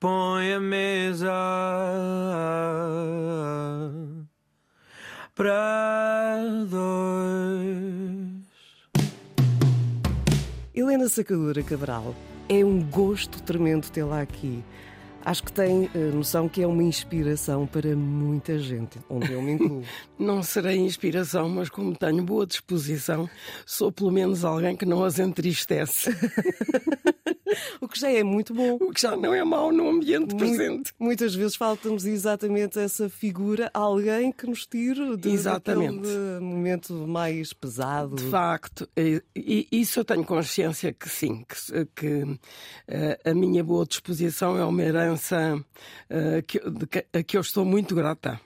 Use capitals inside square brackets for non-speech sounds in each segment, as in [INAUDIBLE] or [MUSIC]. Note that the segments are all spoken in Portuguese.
põe a mesa para dois. Helena Sacadura Cabral, é um gosto tremendo tê-la aqui. Acho que tem uh, noção que é uma inspiração para muita gente, onde eu me incluo. [LAUGHS] não serei inspiração, mas como tenho boa disposição, sou pelo menos alguém que não as entristece. [LAUGHS] [LAUGHS] o que já é muito bom. O que já não é mau no ambiente presente. Muitas vezes falta-nos exatamente essa figura, alguém que nos tire de, exatamente. momento mais pesado. De facto, e, isso eu tenho consciência que sim, que, que uh, a minha boa disposição é uma herança uh, que, a que eu estou muito grata.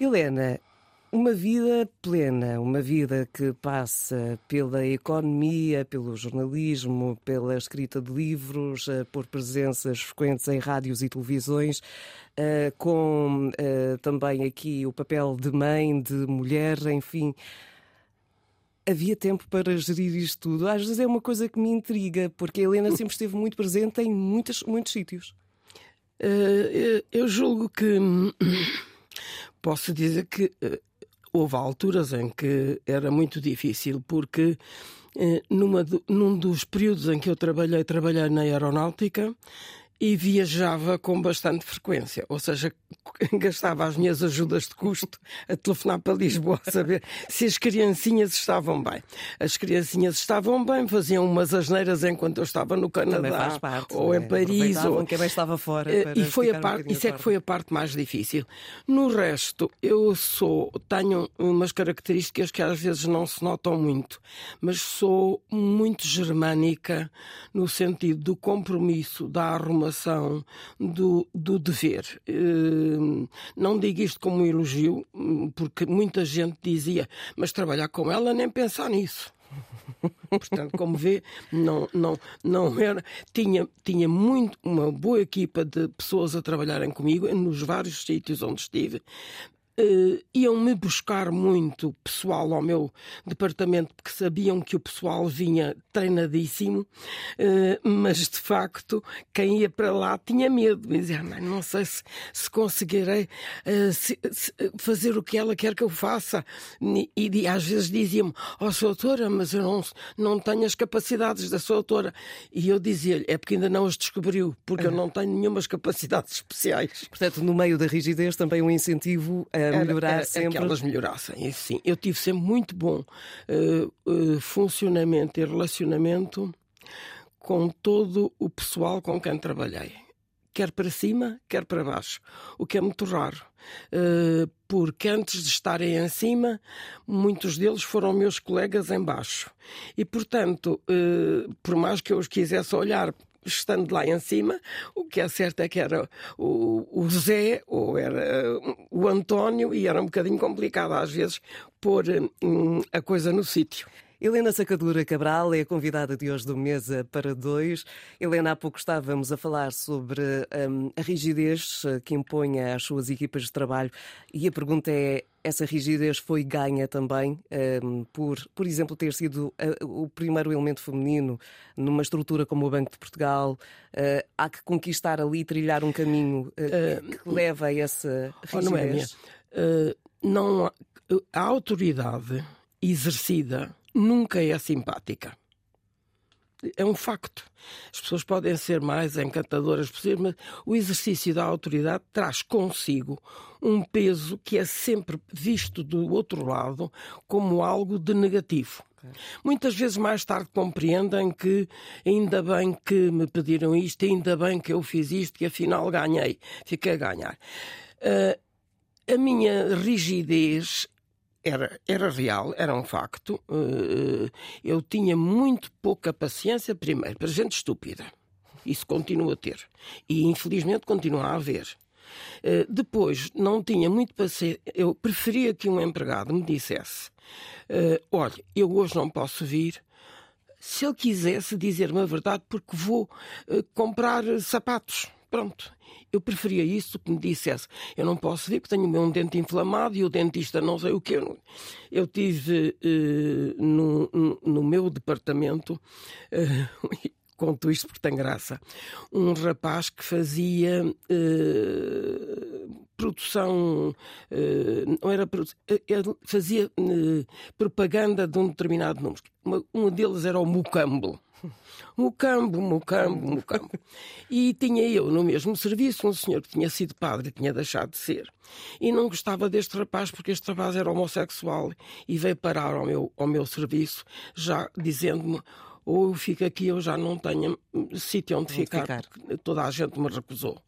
Helena, uma vida plena, uma vida que passa pela economia, pelo jornalismo, pela escrita de livros, eh, por presenças frequentes em rádios e televisões, eh, com eh, também aqui o papel de mãe, de mulher, enfim. Havia tempo para gerir isto tudo? Às vezes é uma coisa que me intriga, porque a Helena sempre esteve muito presente em muitos, muitos sítios. Eu julgo que posso dizer que houve alturas em que era muito difícil, porque eh, numa, num dos períodos em que eu trabalhei, trabalhei na aeronáutica e viajava com bastante frequência, ou seja, [LAUGHS] gastava as minhas ajudas de custo a telefonar para Lisboa a saber se as criancinhas estavam bem. As criancinhas estavam bem, faziam umas asneiras enquanto eu estava no Canadá parte, ou em Paris. Ou... quem estava fora. Eh, e foi a parte, um isso é que foi a parte mais difícil. No resto, eu sou, tenho umas características que às vezes não se notam muito, mas sou muito germânica no sentido do compromisso, da arrumação do, do dever. Eh, não digo isto como um elogio, porque muita gente dizia, mas trabalhar com ela nem pensar nisso. Portanto, como vê, não, não, não era. Tinha, tinha muito, uma boa equipa de pessoas a trabalharem comigo nos vários sítios onde estive, uh, iam-me buscar muito pessoal ao meu departamento, porque sabiam que o pessoal vinha treinadíssimo, uh, mas de facto, quem ia para lá tinha medo. Dizia, não sei se, se conseguirei uh, se, se fazer o que ela quer que eu faça. E, e às vezes diziam-me, ó oh, sua autora, mas eu não, não tenho as capacidades da sua autora. E eu dizia-lhe, é porque ainda não as descobriu, porque eu não tenho nenhumas capacidades [LAUGHS] especiais. Portanto, no meio da rigidez, também um incentivo a era, melhorar era, sempre. Que elas melhorassem, sim. Eu tive sempre muito bom uh, uh, funcionamento e relacionamento com todo o pessoal com quem trabalhei. Quer para cima, quer para baixo. O que é muito raro. Uh, porque antes de estarem em cima, muitos deles foram meus colegas em baixo. E, portanto, por mais que eu os quisesse olhar estando lá em cima, o que é certo é que era o, o Zé ou era o António e era um bocadinho complicado às vezes pôr hum, a coisa no sítio. Helena Sacadura Cabral é a convidada de hoje do Mesa para Dois. Helena, há pouco estávamos a falar sobre um, a rigidez eh, que impõe às suas equipas de trabalho e a pergunta é: essa rigidez foi ganha também um, por, por exemplo, ter sido uh, o primeiro elemento feminino numa estrutura como o Banco de Portugal? Uh, há que conquistar ali, trilhar um caminho uh, que leva a essa rigidez? Oh, não, é não a autoridade exercida nunca é simpática. É um facto. As pessoas podem ser mais encantadoras possível, mas o exercício da autoridade traz consigo um peso que é sempre visto do outro lado como algo de negativo. Muitas vezes mais tarde compreendem que ainda bem que me pediram isto, ainda bem que eu fiz isto, que afinal ganhei, fiquei a ganhar. Uh, a minha rigidez era, era real, era um facto. Eh, eu tinha muito pouca paciência, primeiro, para gente estúpida. Isso continua a ter. E infelizmente continua a haver. Eh, depois, não tinha muito paciência. Eu preferia que um empregado me dissesse: eh, Olha, eu hoje não posso vir. Se ele quisesse dizer-me a verdade, porque vou comprar sapatos. Pronto. Eu preferia isso que me dissesse. Eu não posso ver porque tenho um dente inflamado e o dentista não sei o que. Eu tive uh, no, no, meu departamento uh, [LAUGHS] conto isto porque tem graça. Um rapaz que fazia eh, produção, eh, não era eh, ele fazia eh, propaganda de um determinado número. Uma, um deles era o Mucambo. Mucambo, Mucambo, Mucambo. E tinha eu no mesmo serviço um senhor que tinha sido padre tinha deixado de ser. E não gostava deste rapaz porque este rapaz era homossexual e veio parar ao meu, ao meu serviço já dizendo-me ou eu fico aqui eu já não tenho sítio onde ficar, ficar, toda a gente me recusou.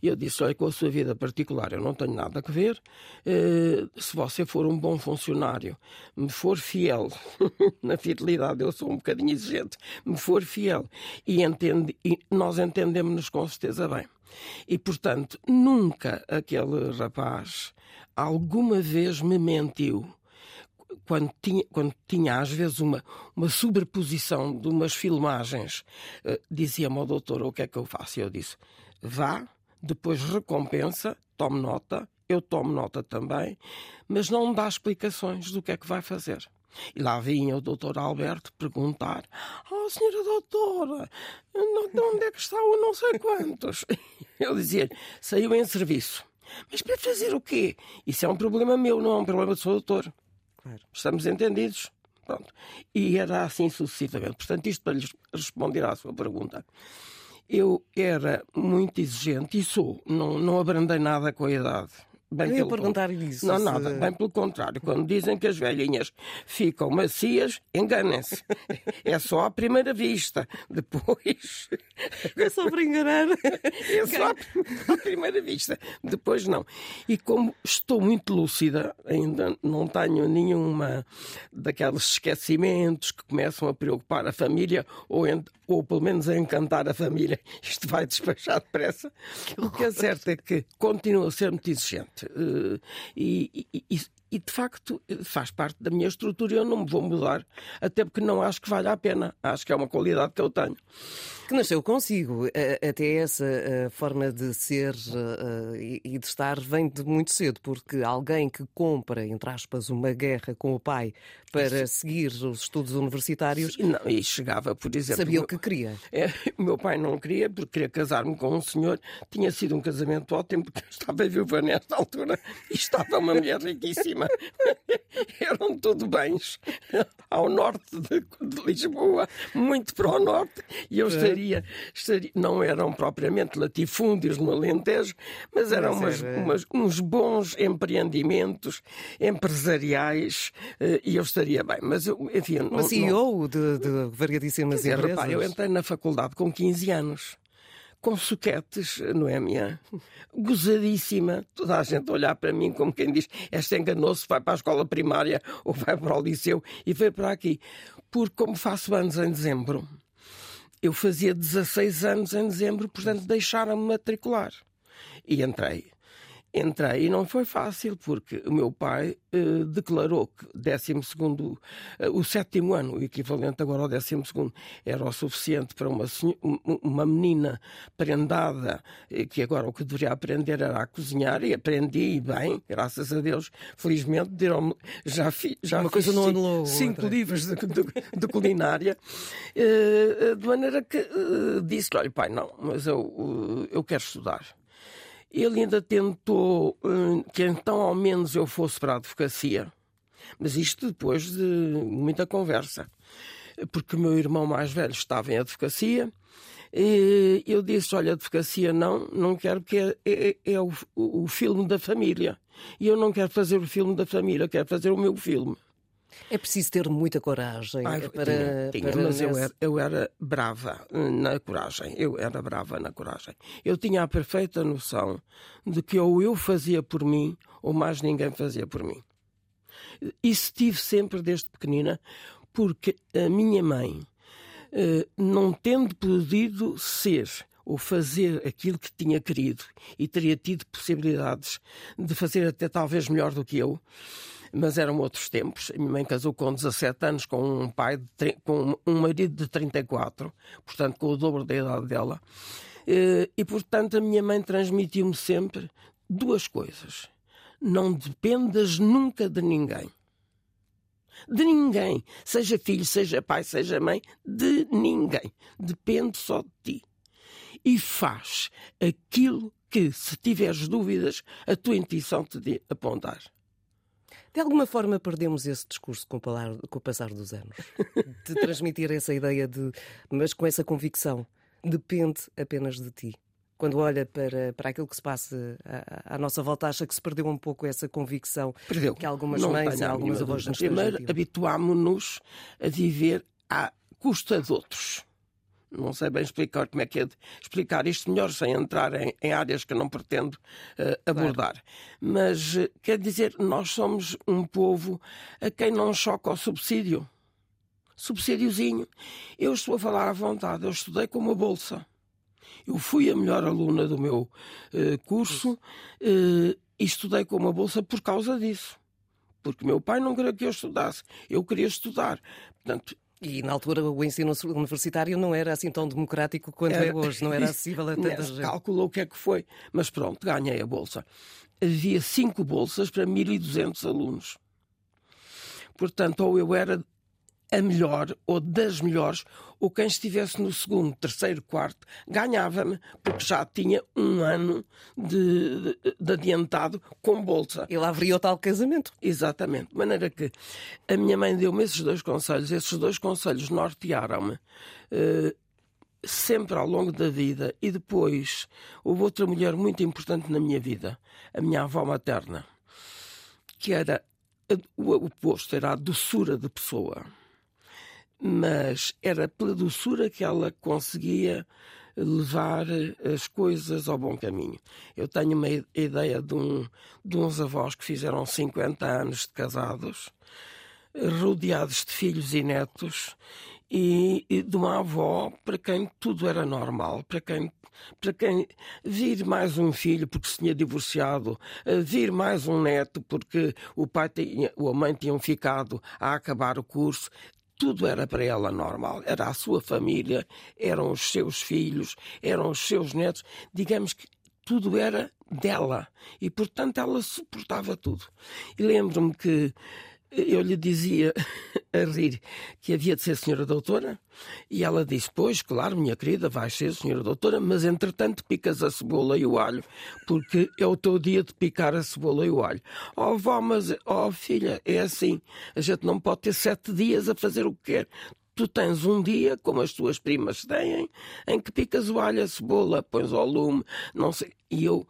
E eu disse, olha, com a sua vida particular eu não tenho nada a ver, uh, se você for um bom funcionário, me for fiel, [LAUGHS] na fidelidade eu sou um bocadinho exigente, me for fiel, e, entende, e nós entendemos-nos com certeza bem. E, portanto, nunca aquele rapaz alguma vez me mentiu quando tinha, quando tinha às vezes uma, uma sobreposição de umas filmagens, uh, dizia-me ao doutor o que é que eu faço. E eu disse: vá, depois recompensa, tome nota, eu tomo nota também, mas não me dá explicações do que é que vai fazer. E lá vinha o doutor Alberto perguntar: Oh, senhora doutora, de onde é que está o não sei quantos? [LAUGHS] Eu dizia-lhe: saiu em serviço. Mas para fazer o quê? Isso é um problema meu, não é um problema do seu doutor. Claro. Estamos entendidos? Pronto. E era assim sucessivamente. Portanto, isto para lhes responder à sua pergunta. Eu era muito exigente e sou, não, não abrandei nada com a idade. Bem eu ia perguntar isso. Não, se... nada, bem pelo contrário. Quando dizem que as velhinhas ficam macias, enganem-se. É só à primeira vista. Depois. É só para enganar. [LAUGHS] É só à primeira vista. Depois não. E como estou muito lúcida, ainda não tenho nenhuma daqueles esquecimentos que começam a preocupar a família ou, ou pelo menos a encantar a família. [LAUGHS] Isto vai despachar depressa. O que é certo é que continuo a ser muito exigente. Eh, e, e, e de facto faz parte da minha estrutura e eu não me vou mudar, até porque não acho que vale a pena. Acho que é uma qualidade que eu tenho. Que nasceu consigo. Até essa forma de ser e de estar vem de muito cedo, porque alguém que compra, entre aspas, uma guerra com o pai para seguir os estudos universitários. Sim, não, e chegava, por exemplo. Sabia o que queria. É, o meu pai não queria, porque queria casar-me com um senhor. Tinha sido um casamento ótimo, porque estava viúva nesta altura e estava uma mulher riquíssima. [LAUGHS] Eram tudo bens ao norte de, de, Lisboa, muito para o norte, e eu é. estaria, estaria não eram propriamente latifúndios no Alentejo, mas eram umas, umas, uns bons empreendimentos empresariais eh, e eu estaria bem. Mas, eu, enfim. Mas CEO de, de variadíssimas dizer, empresas. Eu entrei na faculdade com 15 anos com suquetes, Noémia, gozadíssima. Toda a gente a olhar para mim como quem diz: Esta enganou-se, vai para a escola primária ou vai para o liceu e veio para aqui. Porque, como faço anos em dezembro, eu fazia 16 anos em dezembro, portanto deixaram-me matricular. E entrei. Entrei e não foi fácil, porque o meu pai eh, declarou que 12 eh, o sétimo ano, o equivalente agora ao 12 era o suficiente para uma, uma menina prendada, eh, que agora o que deveria aprender era a cozinhar, e aprendi bem, graças a Deus, felizmente, já, fi, já uma coisa não anulou cinco outra. livros de, de, de culinária, eh, de maneira que disse: olha, pai, não, mas eu, eu quero estudar. Ele ainda tentou hum, que então ao menos eu fosse para a advocacia, mas isto depois de muita conversa, porque o meu irmão mais velho estava em advocacia. E eu disse: Olha, advocacia não, não quero, porque é, é, é o, o filme da família. E eu não quero fazer o filme da família, quero fazer o meu filme. É preciso ter muita coragem Ai, para, tinha, tinha, para mas eu era, eu era brava na coragem. Eu era brava na coragem. Eu tinha a perfeita noção de que ou eu fazia por mim ou mais ninguém fazia por mim. Isso tive sempre desde pequenina, porque a minha mãe, eh, não tendo podido ser ou fazer aquilo que tinha querido e teria tido possibilidades de fazer até talvez melhor do que eu, mas eram outros tempos. A minha mãe casou com 17 anos com um pai, de, com um marido de 34, portanto com o dobro da idade dela. Eh, e, portanto, a minha mãe transmitiu-me sempre duas coisas. Não dependas nunca de ninguém. De ninguém. Seja filho, seja pai, seja mãe. De ninguém. Depende só de ti. E faz aquilo que, se tiveres dúvidas, a tua intuição te apontar. De alguma forma perdemos esse discurso com o, passar dos anos. [LAUGHS] De transmitir essa ideia de, mas com essa convicção, depende apenas de ti. Quando olha para, para aquilo que se passa à, à nossa volta, acha que se perdeu um pouco essa convicção Perdeu. que algumas Não mães e algumas avós nos Primeiro, habituámos-nos a viver à custa de outros não sei bem explicar como é que é de explicar isto melhor sem entrar em, em áreas que não pretendo uh, abordar. Claro. Mas uh, quer dizer, nós somos um povo a quem não choca o subsídio. Subsídiozinho. Eu estou a falar à vontade, eu estudei com uma bolsa. Eu fui a melhor aluna do meu uh, curso e estudei com uma bolsa por causa disso. Porque meu pai não queria que eu estudasse. Eu queria estudar. Portanto, e na altura o ensino universitário não era assim tão democrático quanto é era, é hoje, não [LAUGHS] era acessível a tanta gente. Calculou o que é que foi, mas pronto, ganhei a bolsa. Havia cinco bolsas para 1.200 alunos. Portanto, ou eu era a melhor ou das melhores, ou quem estivesse no segundo, terceiro, quarto, ganhava-me, porque já tinha um ano de, de, de, adiantado com bolsa. E lá haveria o tal casamento. Exatamente. De maneira que a minha mãe deu-me esses dois conselhos, esses dois conselhos nortearam-me. Uh, sempre ao longo da vida e depois houve outra mulher muito importante na minha vida, a minha avó materna, que era o oposto, era a doçura de pessoa mas era pela doçura que ela conseguia levar as coisas ao bom caminho. Eu tenho uma ideia de, um, de uns avós que fizeram 50 anos de casados, rodeados de filhos e netos, e, e de uma avó para quem tudo era normal, para quem para quem vir mais um filho porque se tinha divorciado, vir mais um neto porque o pai tinha, ou a mãe tinham ficado a acabar o curso, tudo era para ela normal. Era a sua família, eram os seus filhos, eram os seus netos. Digamos que tudo era dela. E, portanto, ela suportava tudo. E lembro-me que eu lhe dizia [LAUGHS] a rir que havia de ser senhora doutora e ela disse: Pois, claro, minha querida, vais ser senhora doutora, mas entretanto picas a cebola e o alho, porque é o teu dia de picar a cebola e o alho. Oh, vó, mas, oh, filha, é assim, a gente não pode ter sete dias a fazer o que quer. Tu tens um dia, como as tuas primas têm, em que picas o alho, a cebola, pões ao lume, não sei. E eu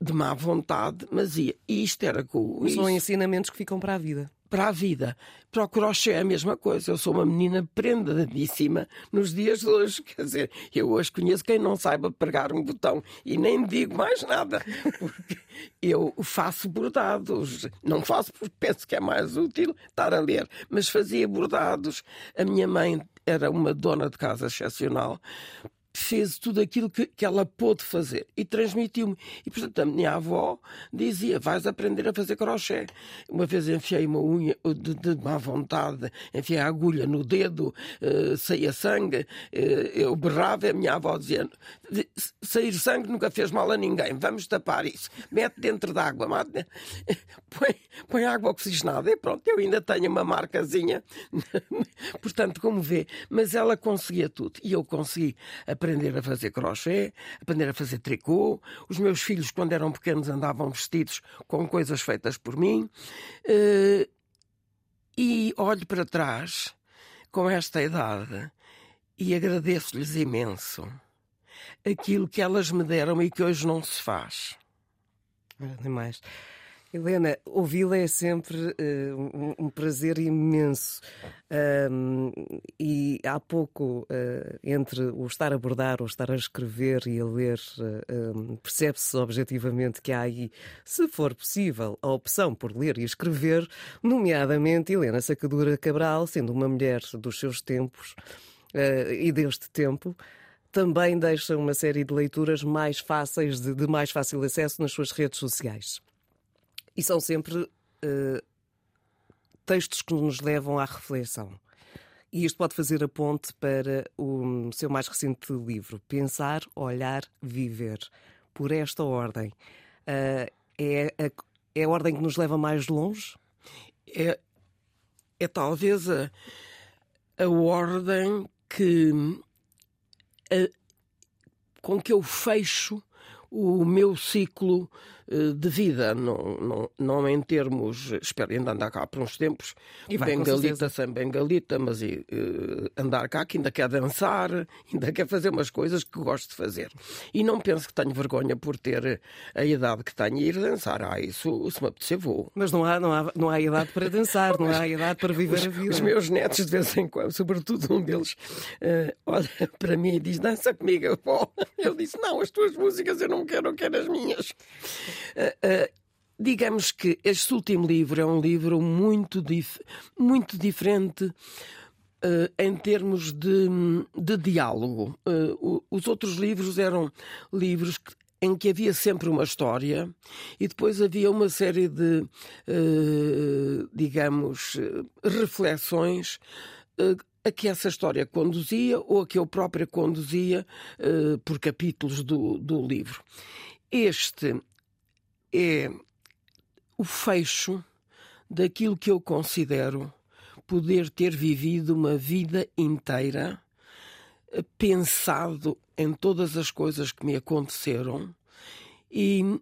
de má vontade, mas ia. E isto era com. São ensinamentos que ficam para a vida. Para a vida. Para o crochê é a mesma coisa. Eu sou uma menina prendadíssima nos dias de hoje. Quer dizer, eu hoje conheço quem não saiba pregar um botão e nem digo mais nada. [LAUGHS] Porque eu faço bordados. Não faço porque penso que é mais útil estar a ler, mas fazia bordados. A minha mãe era uma dona de casa excepcional fez tudo aquilo que, que ela pôde fazer e transmitiu-me. E, portanto, a minha avó dizia: vais aprender a fazer crochê. Uma vez enfiei uma unha de, de má vontade, enfiei a agulha no dedo, uh, saía sangue, uh, eu berrava e a minha avó dizia: sair sangue nunca fez mal a ninguém, vamos tapar isso. Mete dentro d'água, mate, [LAUGHS] põe, põe água oxigenada e pronto, eu ainda tenho uma marcazinha. [LAUGHS] portanto, como vê, mas ela conseguia tudo e eu consegui aprender a fazer crochê, aprender a fazer tricô. Os meus filhos, quando eram pequenos, andavam vestidos com coisas feitas por mim. Eh, e olho para trás com esta idade e agradeço-lhes imenso aquilo que elas me deram e que hoje não se faz. Demais. Helena, ouvi-la é sempre uh, um, um, prazer imenso. Um, e há pouco, uh, entre o estar a abordar, o estar a escrever e a ler, uh, um, percebe-se objetivamente que há aí, se for possível, a opção por ler e escrever, nomeadamente Helena Sacadura Cabral, sendo uma mulher dos seus tempos e deste tempo também deixa uma série de leituras mais fáceis, de, de mais fácil acesso nas suas redes sociais. E são sempre uh, textos que nos levam à reflexão. E isto pode fazer a ponte para o seu mais recente livro, Pensar, Olhar, Viver. Por esta ordem. Uh, é, a, é a ordem que nos leva mais longe? É, é talvez a, a ordem que a, com que eu fecho o meu ciclo eh, de vida, não, não, não em termos, espero ainda andar cá por uns tempos, E vai, bengalita sem bengalita, mas e, eh, andar cá que ainda quer dançar, [LAUGHS] ainda quer fazer umas coisas que gosto de fazer. E não penso que tenho vergonha por ter a idade que tenho e ir dançar. Ah, isso se me apetecer vou. Mas não há, não, há, não há idade para dançar, não há [LAUGHS] idade para viver a vida. Os meus netos, de vez em quando, sobretudo um deles, eh, olha para mim e diz: Dança comigo, avó. [LAUGHS] Ele disse: Não, as tuas músicas eu não quero, eu quero as minhas. Eh, eh, digamos que este último livro é um livro muito, dif muito diferente. eh, em termos de, de diálogo, o- os outros livros eram livros que- em que havia sempre uma história e depois havia uma série de, digamos, reflexões a que essa história conduzia ou a que eu própria conduzia eh, por capítulos do, do livro. Este é o fecho daquilo que eu considero poder ter vivido uma vida inteira eh, pensado em todas as coisas que me aconteceram e,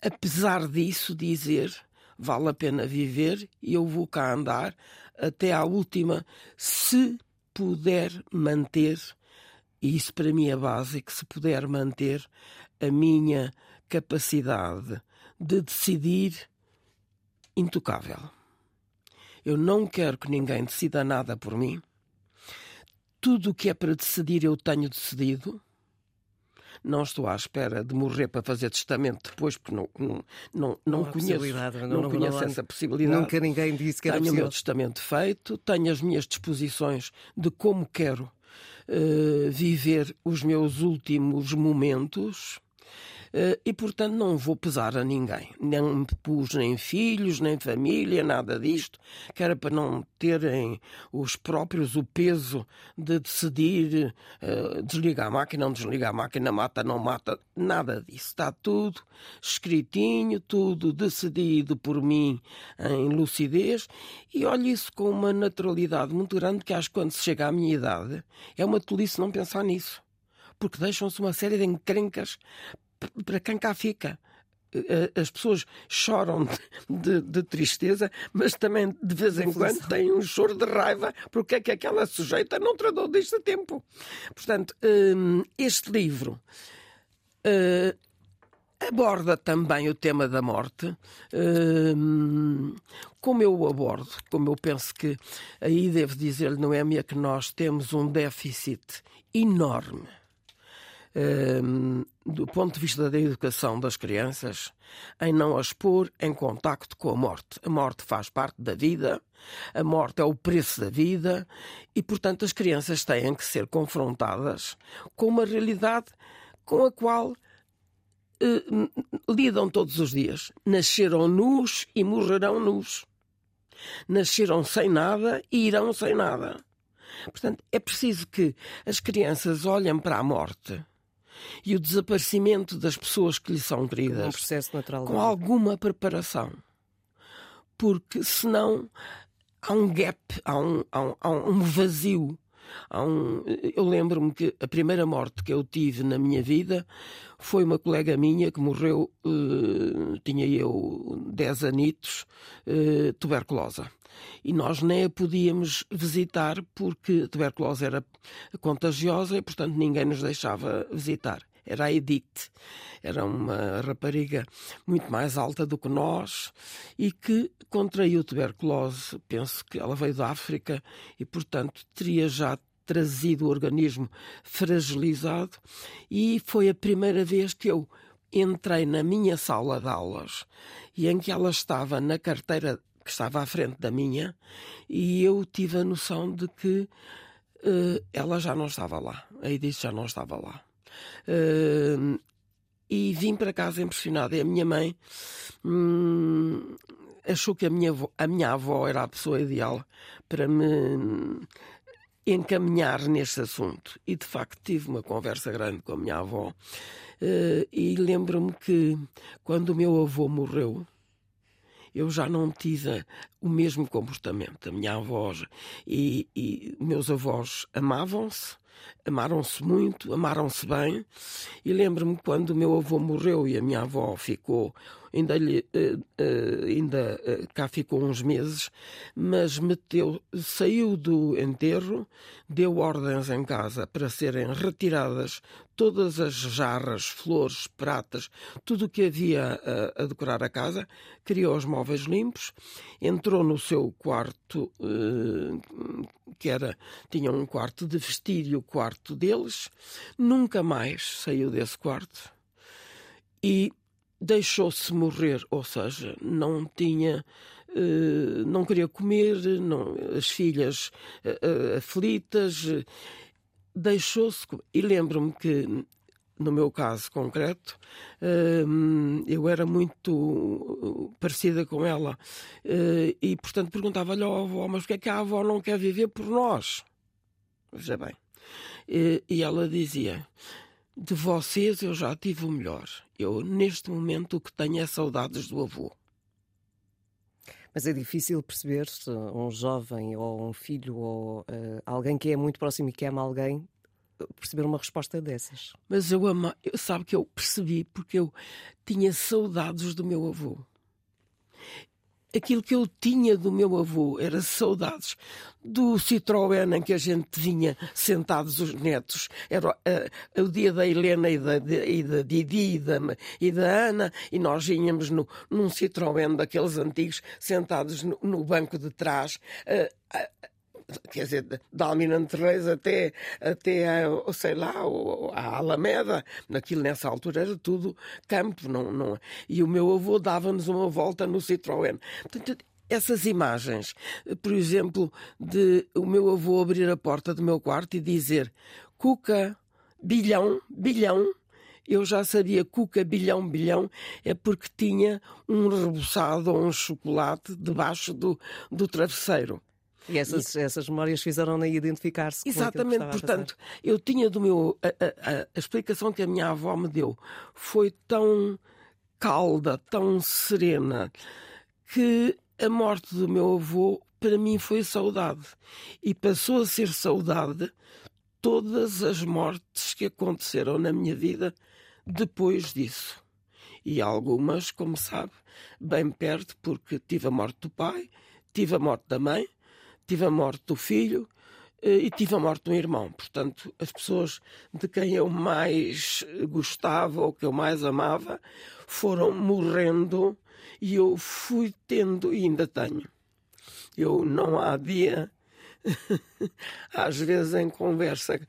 apesar disso, dizer vale a pena viver e eu vou cá andar até à última, se puder manter, e isso para mim é básico, se puder manter a minha capacidade de decidir intocável. Eu não quero que ninguém decida nada por mim. Tudo o que é para decidir eu tenho decidido. Não estou à espera de morrer para fazer testamento depois, porque não, não, não, não há conheço, não, não- não- conheço não essa possibilidade. Nunca ninguém disse que era Tenho o meu possível. testamento feito, tenho as minhas disposições de como quero eh, viver os meus últimos momentos. Eh, e, portanto, não vou pesar a ninguém. Nem me pus nem filhos, nem família, nada disto, que era para não terem os próprios o peso de decidir eh, desligar a máquina, não desligar a máquina, mata, não mata, nada disso. Está tudo escritinho, tudo decidido por mim em lucidez e olho isso com uma naturalidade muito grande que acho que quando se chega à minha idade é uma tolice não pensar nisso. Porque deixam-se uma série de encrencas para quem cá fica. Eh, As pessoas choram [LAUGHS] de, de- tristeza, mas também de vez em quando têm um choro de raiva porque é que aquela sujeita não tratou disto a tempo. Portanto, hum, este livro eh, aborda também o tema da morte. Hum, como eu o abordo, como eu penso que aí devo dizer-lhe, Noémia, que nós temos um déficit enorme do ponto de vista da educação das crianças, em não as pôr em contacto com a morte. A morte faz parte da vida, a morte é o preço da vida e, portanto, as crianças têm que ser confrontadas com uma realidade com a qual eh, lidam todos os dias. Nasceram nus e morrerão nus. Nasceram sem nada e irão sem nada. Portanto, é preciso que as crianças olhem para a morte e o desaparecimento das pessoas que lhe são Um queridas processo natural. com alguma preparação. Porque senão há um gap, há um, há um, há um vazio. Há um... Eu lembro-me que a primeira morte que eu tive na minha vida foi uma colega minha que morreu, eh, tinha eu 10 anitos, eh, tuberculosa. E nós nem a podíamos visitar porque a tuberculose era contagiosa e, portanto, ninguém nos deixava visitar. Era a Edith, era uma rapariga muito mais alta do que nós e que contraiu tuberculose. Penso que ela veio da África e, portanto, teria já trazido o organismo fragilizado. E foi a primeira vez que eu entrei na minha sala de aulas e em que ela estava na carteira que estava à frente da minha e eu tive a noção de que eh, ela já não estava lá. A Edith já não estava lá. Eh, e vim para casa impressionado. E a minha mãe hum, achou que a minha, avó, a minha avó era a pessoa ideal para me encaminhar neste assunto. E de facto tive uma conversa grande com a minha avó. eh, e lembro-me que quando o meu avô morreu, eu já não tive o mesmo comportamento. A minha avó e, e meus avós amavam-se, amaram-se muito, amaram-se bem. E lembro-me quando o meu avô morreu e a minha avó ficou ainda, uh, uh, ainda uh, cá ficou uns meses, mas meteu, saiu do enterro, deu ordens em casa para serem retiradas todas as jarras, flores, pratas, tudo o que havia a, a, decorar a casa, criou os móveis limpos, entrou no seu quarto, que era, tinha um quarto de vestir e o quarto deles, nunca mais saiu desse quarto. E deixou-se morrer, ou seja, não tinha. Uh, não queria comer, não, as filhas uh, aflitas, deixou-se. E lembro-me que, no meu caso concreto, eu era muito parecida com ela e, portanto, perguntava-lhe à avó: mas porquê é que a avó não quer viver por nós? Veja bem. e ela dizia: de vocês eu já tive o melhor. Eu, neste momento, o que tenho é saudades do avô. Mas é difícil perceber se um jovem ou um filho ou uh, alguém que é muito próximo e que ama alguém perceber uma resposta dessas. Mas eu amo, eu, sabe que eu percebi porque eu tinha saudades do meu avô aquilo que eu tinha do meu avô era saudades do Citroën em que a gente vinha sentados os netos. Era uh, o dia da Helena e da, de, e da Didi e da, e da Ana, e nós vinhamos no, num Citroën daqueles antigos, sentados no, no banco de trás. Uh, uh, quer dizer, da Almirante Reis até, até a, sei lá, a Alameda, naquilo nessa altura era tudo campo, não, não, e o meu avô dava-nos uma volta no Citroën. Portanto, essas imagens, por exemplo, de o meu avô abrir a porta do meu quarto e dizer Cuca, bilhão, bilhão, eu já sabia cuca, bilhão, bilhão, é porque tinha um reboçado ou um chocolate debaixo do, do travesseiro. E essas, e... essas memórias fizeram-na identificar-se Exatamente, portanto, eu tinha do meu. A, a, a, explicação que a minha avó me deu foi tão calda, tão serena, que a morte do meu avô para mim foi saudade. E passou a ser saudade todas as mortes que aconteceram na minha vida depois disso. E algumas, como sabe, bem perto, porque tive a morte do pai, tive a morte da mãe, tive a morte do filho eh, e tive a morte do irmão. Portanto, as pessoas de quem eu mais gostava ou que eu mais amava foram morrendo e eu fui tendo e ainda tenho. Eu não há dia, [LAUGHS] às vezes em conversa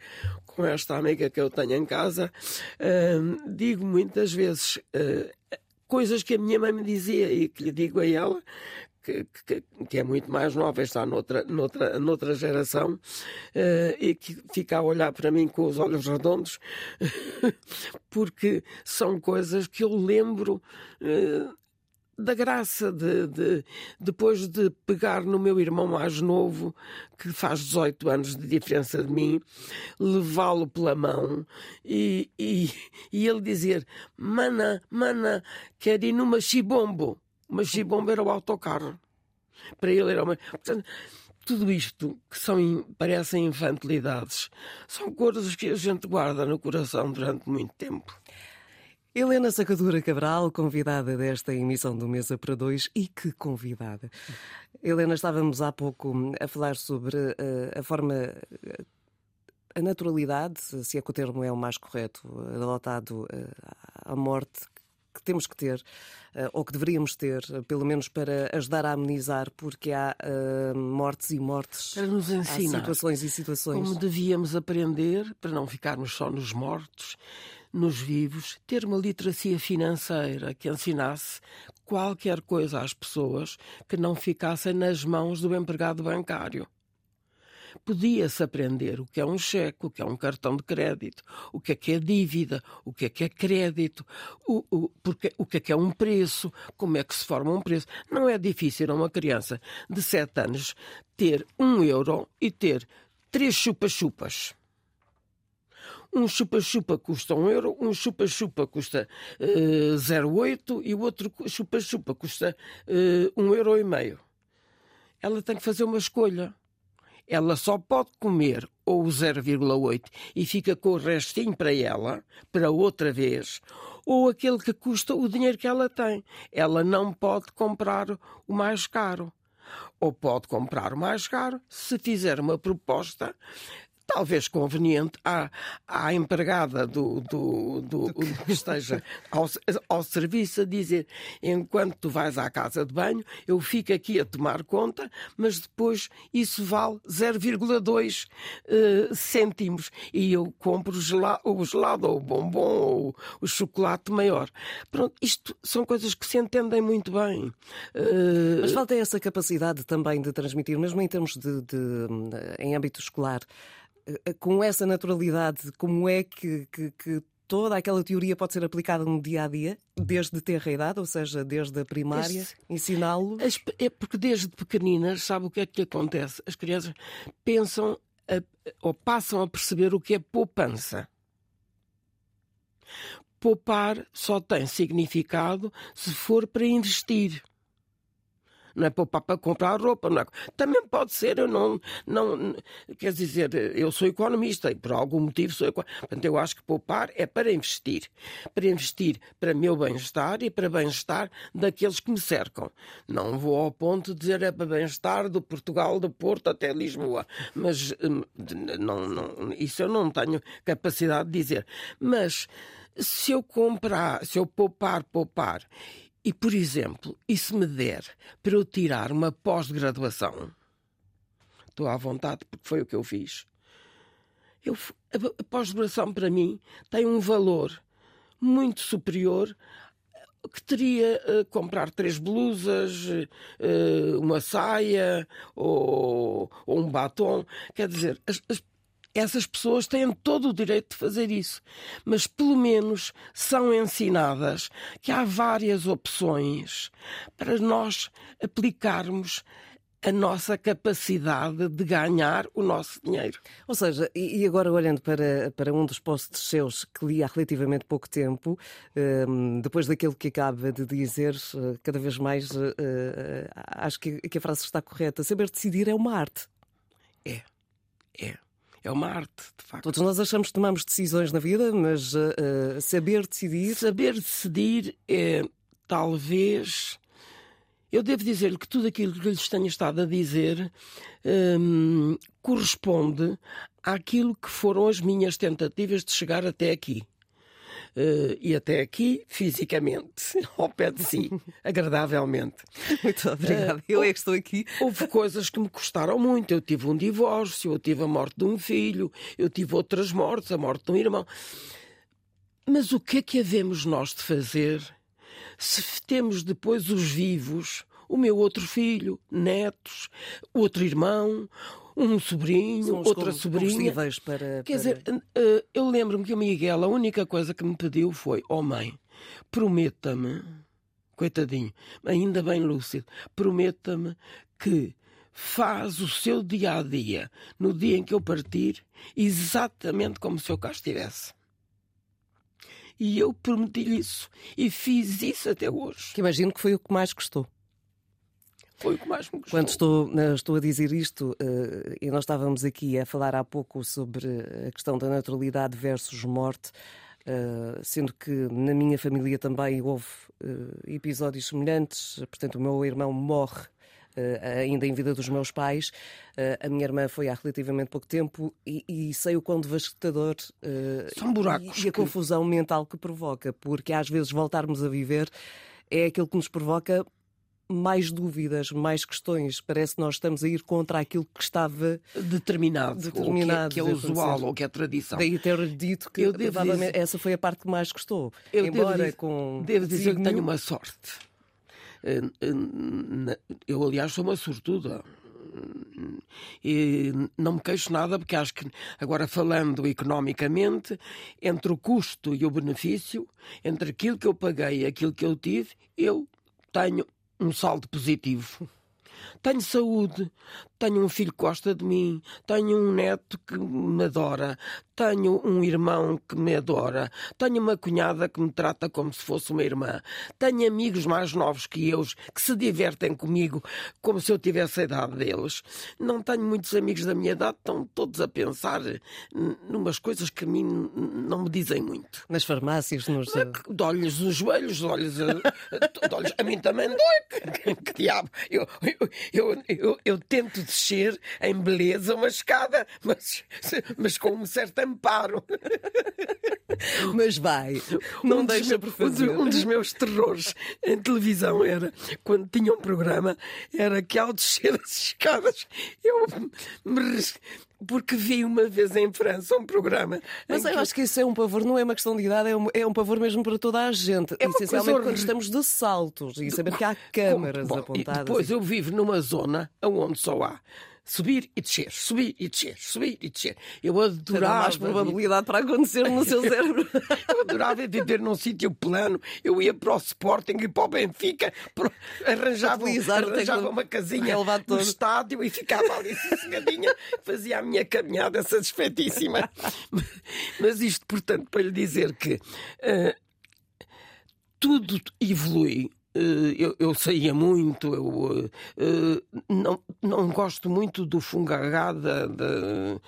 com esta amiga que eu tenho em casa, uh, digo muitas vezes uh, coisas que a minha mãe me dizia e que lhe digo a ela, que, que, que, é muito mais nova, está noutra, noutra, noutra geração, uh, e que fica a olhar para mim com os olhos redondos, [LAUGHS] porque são coisas que eu lembro. Uh, da graça de, de, depois de pegar no meu irmão mais novo, que faz 18 anos de diferença de mim, levá-lo pela mão e, e, e ele dizer: Mana, mana, quer ir numa chibombo. Uma chibombo era o autocarro. Para ele era uma. Portanto, tudo isto que são, parecem infantilidades são coisas que a gente guarda no coração durante muito tempo. Helena Sacadura Cabral, convidada desta emissão do Mesa para Dois, e que convidada. Helena, estávamos há pouco a falar sobre uh, a forma, a naturalidade, se é que o termo é o mais correto, adotado uh, à morte que temos que ter, uh, ou que deveríamos ter, pelo menos para ajudar a amenizar, porque há mortes e mortes. Para nos ensinar. Há situações e situações. Como devíamos aprender, para não ficarmos só nos mortos nos vivos, ter uma literacia financeira que ensinasse qualquer coisa às pessoas que não ficassem nas mãos do empregado bancário. Podia-se aprender o que é um cheque, o que é um cartão de crédito, o que é que é dívida, o que é que é crédito, o, o, porque, o que é que é um preço, como é que se forma um preço. Não é difícil a uma criança de 7 anos ter um euro e ter três chupas-chupas Um chupa-chupa custa um euro, um chupa-chupa custa uh, 0,8 e o outro chupa-chupa custa uh, um euro e meio. Ela tem que fazer uma escolha. Ela só pode comer ou o 0,8 e fica com o restinho para ela, para outra vez, ou aquele que custa o dinheiro que ela tem. Ela não pode comprar o mais caro. Ou pode comprar o mais caro se fizer uma proposta talvez conveniente à, à empregada do, do, do, que esteja [LAUGHS] ao, ao serviço a dizer enquanto tu vais à casa de banho, eu fico aqui a tomar conta, mas depois isso vale 0,2 uh, cêntimos e eu compro o gelado, o gelado ou o bombom ou o chocolate maior. Pronto, isto são coisas que se entendem muito bem. Uh... Mas falta essa capacidade também de transmitir, mesmo em termos de, de em âmbito escolar, eh, com essa naturalidade, como é que, que, que toda aquela teoria pode ser aplicada no dia a dia, desde ter a idade, ou seja, desde a primária, ensiná-lo? É porque desde pequeninas, sabe o que é que acontece? As crianças pensam a, ou passam a perceber o que é poupança. Poupar só tem significado se for para investir não é poupar para comprar roupa, não é? Também pode ser, eu não, não, quer dizer, eu sou economista e por algum motivo sou economista. Portanto, eu acho que poupar é para investir. Para investir para meu bem-estar e para bem-estar daqueles que me cercam. Não vou ao ponto de dizer é para bem-estar do Portugal, do Porto até Lisboa. Mas hum, não, não, isso eu não tenho capacidade de dizer. Mas se eu comprar, se eu poupar, poupar e, por exemplo, e se me der para eu tirar uma pós-graduação, estou à vontade porque foi o que eu fiz. Eu, a pós-graduação para mim tem um valor muito superior que teria uh, comprar três blusas, uh, uma saia ou, ou, um batom. Quer dizer, as, as essas pessoas têm todo o direito de fazer isso, mas pelo menos são ensinadas que há várias opções para nós aplicarmos a nossa capacidade de ganhar o nosso dinheiro. Ou seja, e agora olhando para, para um dos posts seus que li há relativamente pouco tempo, um, depois daquilo que acaba de dizer, eh, cada vez mais uh, uh, acho que a frase está correta. Saber decidir é uma arte. É, é é uma arte, de facto. Todos nós achamos que tomamos decisões na vida, mas uh, saber decidir. Saber decidir é talvez. Eu devo dizer-lhe que tudo aquilo que lhes tenho estado a dizer um, corresponde àquilo que foram as minhas tentativas de chegar até aqui. Uh, e até aqui fisicamente, [LAUGHS] ao pé de si, agradavelmente. Muito obrigada. Uh, Eu é que estou aqui. Houve coisas que me custaram muito. Eu tive um divórcio, eu tive a morte de um filho, eu tive outras mortes, a morte de um irmão. Mas o que é que havemos nós de fazer se temos depois os vivos, o meu outro filho, netos, outro irmão, um sobrinho, outra sobrinha. Para, Quer para... dizer, eh, eu lembro-me que o Miguel, a única coisa que me pediu foi: Oh mãe, prometa-me, coitadinho, ainda bem lúcido, prometa-me que faz o seu dia a dia, no dia em que eu partir, exatamente como se eu cá estivesse. E eu prometi-lhe isso e fiz isso até hoje. Que imagino que foi o que mais gostou. Foi o que mais me gostou. Quando estou, eh, estou a dizer isto, uh, e nós estávamos aqui a falar há pouco sobre a questão da naturalidade versus morte, uh, sendo que na minha família também houve uh, episódios semelhantes, portanto, o meu irmão morre. ainda em vida dos meus pais, a minha irmã foi há relativamente pouco tempo e, e sei o quão devastador São buracos e, e a confusão mental que provoca, porque às vezes voltarmos a viver é aquilo que nos provoca mais dúvidas, mais questões. Parece que nós estamos a ir contra aquilo que estava determinado, determinado que é, que é usual ou que é tradição. Daí ter dito que eu dizer... essa foi a parte que mais gostou. Eu Embora devo, com devo dizer que tenho uma sorte. Eh, eu, aliás, sou uma sortuda. E não me queixo nada, porque acho que, agora falando economicamente, entre o custo e o benefício, entre aquilo que eu paguei e aquilo que eu tive, eu tenho um saldo positivo. Tenho saúde, tenho um filho que gosta de mim, tenho um neto que me adora, tenho um irmão que me adora, tenho uma cunhada que me trata como se fosse uma irmã, tenho amigos mais novos que eu que se divertem comigo como se eu tivesse a idade deles. Não tenho muitos amigos da minha idade, estão todos a pensar numas coisas que a mim não me dizem muito. Nas farmácias, nos. De olhos nos joelhos, olhos, a, olhos. A mim também dói. Que, que diabo. Eu, eu, eu, eu, eu tento descer em beleza uma escada, mas, mas com um certo amparo. Mas vai, não um deixa dos, por fazer. Um dos meus terrores em televisão era, quando tinha um programa, era que ao descer as escadas eu me porque vi uma vez em França um programa. Mas eu que... acho que isso é um pavor, não é uma questão de idade, é um, é um pavor mesmo para toda a gente. É Essencialmente quando estamos de saltos e saber que há câmaras Bom, apontadas. Depois eu vivo numa zona onde só há subir e descer, subir e descer, subir e descer. Eu adorava. Mais probabilidade para acontecer no seu [LAUGHS] cérebro. eu adorava viver num sítio plano. Eu ia para o Sporting e para o Benfica, arranjava, arranjava uma casinha no estádio e ficava ali [LAUGHS] sossegadinha, fazia a minha caminhada satisfeitíssima. [LAUGHS] Mas isto, portanto, para lhe dizer que. Uh, tudo evolui eu, eu saía muito, eu uh, não, não gosto muito do fungagá da, da,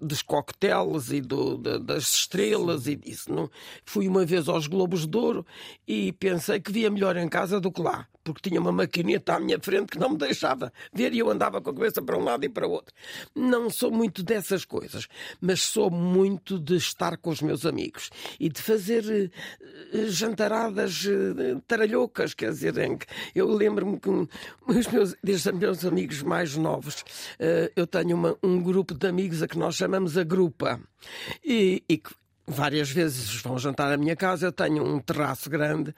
dos coquetéis e do, da, das estrelas e disso. Não, fui uma vez aos Globos de Ouro e pensei que via melhor em casa do que lá porque tinha uma maquineta à minha frente que não me deixava ver e eu andava com a cabeça para um lado e para o outro. Não sou muito dessas coisas, mas sou muito de estar com os meus amigos e de fazer uh, jantaradas uh, taralhocas, quer dizer, eu lembro-me que os meus, desde os meus amigos mais novos, eu tenho uma, um grupo de amigos a que nós chamamos a grupa e, e várias vezes vão jantar à minha casa, eu tenho um terraço grande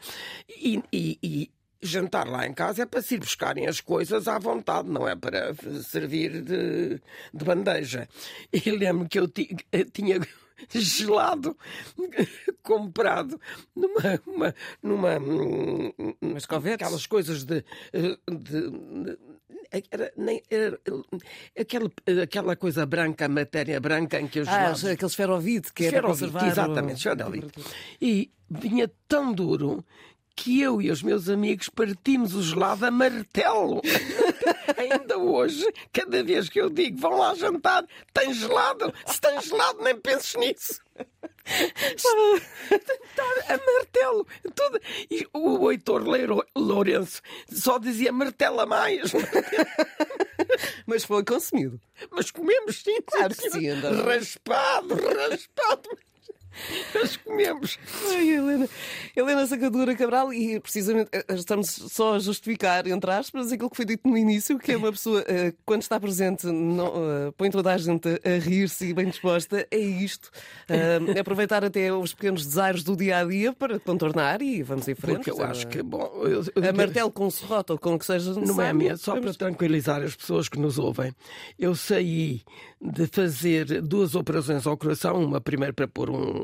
e, e, e jantar lá em casa é para se ir buscarem as coisas à vontade, não é para servir de, de bandeja. E lembro que eu tinha [LAUGHS] gelado [LAUGHS] comprado numa uma, numa mas aquelas coisas de, de, de era, nem, era, aquela, aquela coisa branca, matéria branca em que os ah, aqueles ferovite que era conservado. Exatamente, esferovite. E vinha tão duro que eu e os meus amigos partimos o gelado a martelo. [LAUGHS] Ainda hoje, cada vez que eu digo vão lá jantar, tem gelado. Se tem gelado, nem penses nisso. a martelo. Tudo. E o Heitor Lourenço só dizia martela mais. [LAUGHS] Mas foi consumido. Mas comemos sim. Claro que sim, Raspado, raspado. [LAUGHS] Nós comemos. Ai, Helena. Helena Sacadura Cabral, e precisamente eh, estamos só a justificar, entre aspas, aquilo que foi dito no início, que é uma pessoa, uh, quando está presente, não, uh, põe toda a gente a rir-se e bem disposta. É isto. Aproveitar até os pequenos desaires do dia a dia para contornar e vamos em frente. Porque eu acho que, bom. Eu, eu, a martelo com serrote ou com o que seja. Não é minha, só para tranquilizar as pessoas que nos ouvem. Eu saí de fazer duas operações ao coração, uma primeiro para pôr um,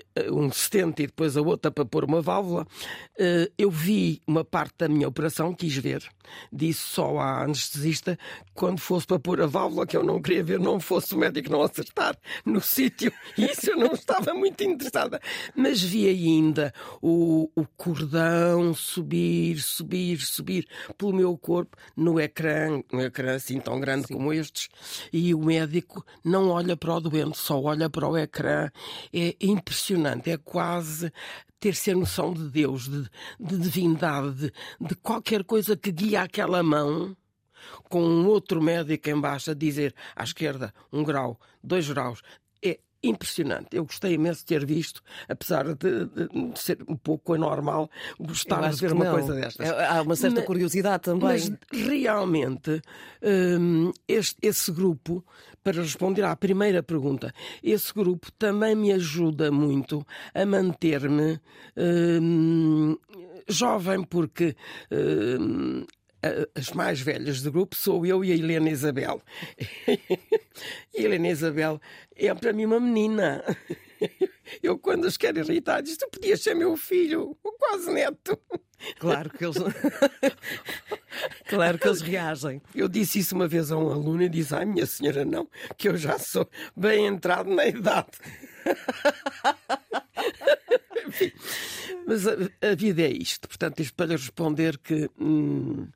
um stent e depois a outra para pôr uma válvula. Eh, eu vi uma parte da minha operação, quis ver, disse só à anestesista quando fosse para pôr a válvula, que eu não queria ver, não fosse o médico não acertar no [LAUGHS] sítio. Isso eu não estava muito interessada. Mas vi ainda o, o cordão subir, subir, subir pelo meu corpo no ecrã, um ecrã assim tão grande Sim. como estes e o médico não olha para o doente, só olha para o ecrã. É impressionante, é quase ter-se a noção de Deus, de, de divindade, de, de qualquer coisa que guia aquela mão com um outro médico embaixo a dizer à esquerda um grau, dois graus, impressionante. Eu gostei imenso de ter visto, apesar de, de ser um pouco anormal, gostar de ver uma não. coisa destas. É, há uma certa mas, curiosidade também. Mas realmente, um, este, esse grupo, para responder à primeira pergunta, esse grupo também me ajuda muito a manter-me um, jovem, porque um, as mais velhas do grupo sou eu e a Helena Isabel. [LAUGHS] e a Helena Isabel é para mim uma menina. [LAUGHS] Eu, quando os quero irritar, diz: Tu podias ser meu filho, o quase neto. Claro que eles. [LAUGHS] claro que eles reagem. Eu disse isso uma vez a um aluno e disse: Ai, minha senhora, não, que eu já sou bem entrado na idade. [LAUGHS] Enfim, mas a, a, vida é isto. Portanto, isto para lhe responder que. Hum,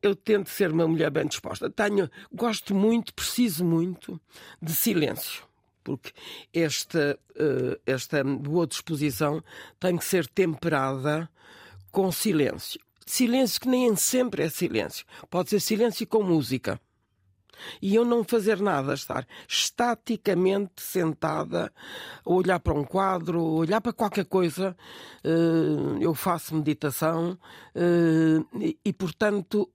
eu tento ser uma mulher bem disposta. Tenho, gosto muito, preciso muito de silêncio porque esta, uh, esta boa disposição tem que ser temperada com silêncio. Silêncio que nem sempre é silêncio. Pode ser silêncio com música. E eu não fazer nada, estar estaticamente sentada, olhar para um quadro, olhar para qualquer coisa. Uh, eu faço meditação uh, e, e, portanto,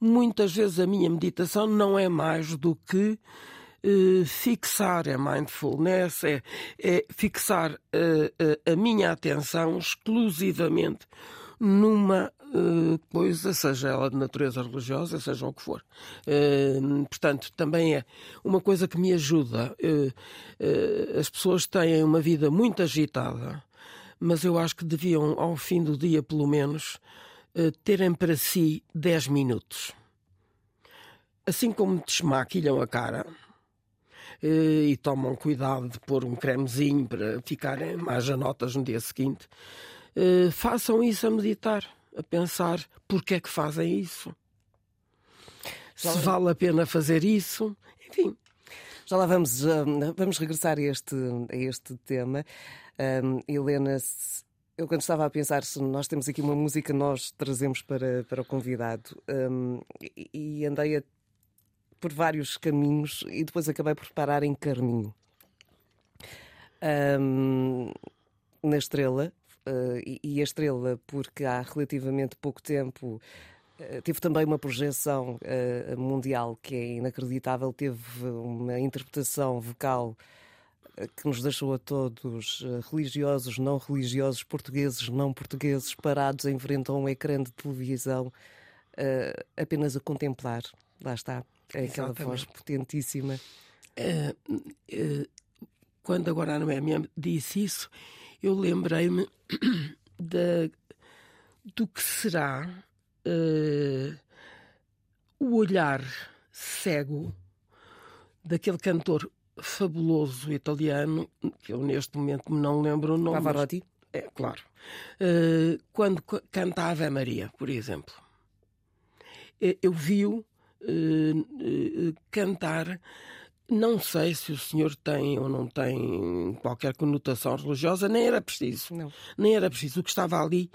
muitas vezes a minha meditação não é mais do que Uh, fixar a mindfulness, é, é fixar uh, a minha atenção exclusivamente numa coisa, seja ela de natureza religiosa, seja o que for. portanto, também é uma coisa que me ajuda. as pessoas têm uma vida muito agitada, mas eu acho que deviam, ao fim do dia, pelo menos, terem para si 10 minutos. Assim como desmaquilham a cara, e tomam cuidado de pôr um cremezinho para ficarem mais anotas no dia seguinte, eh, façam isso a meditar, a pensar porque é que fazem isso. Se vale a pena fazer isso, enfim. Já lá vamos, vamos regressar a este, a este tema. Um, Helena, eu quando estava a pensar se nós temos aqui uma música nós trazemos para, para o convidado um, e andei a por vários caminhos e depois acabei por parar em Carminho. Um, na Estrela, uh, e, e, a Estrela, porque há relativamente pouco tempo uh, teve também uma projeção uh, mundial que é inacreditável, teve uma interpretação vocal que nos deixou a todos, religiosos, não religiosos, portugueses, não portugueses, parados em frente a um ecrã de televisão, apenas a contemplar. Lá está, é aquela Exatamente. voz potentíssima. Uh, uh, quando agora a Noémia disse isso, eu lembrei-me [CLEARS THROAT] do que será uh, o olhar cego daquele cantor fabuloso italiano, que eu neste momento não lembro o nome. Pavarotti? Mas, é, claro. quando canta Ave Maria, por exemplo. Eu vi-o uh, cantar. Não sei se o senhor tem ou não tem qualquer conotação religiosa, nem era preciso. Não. Nem era preciso. O que estava ali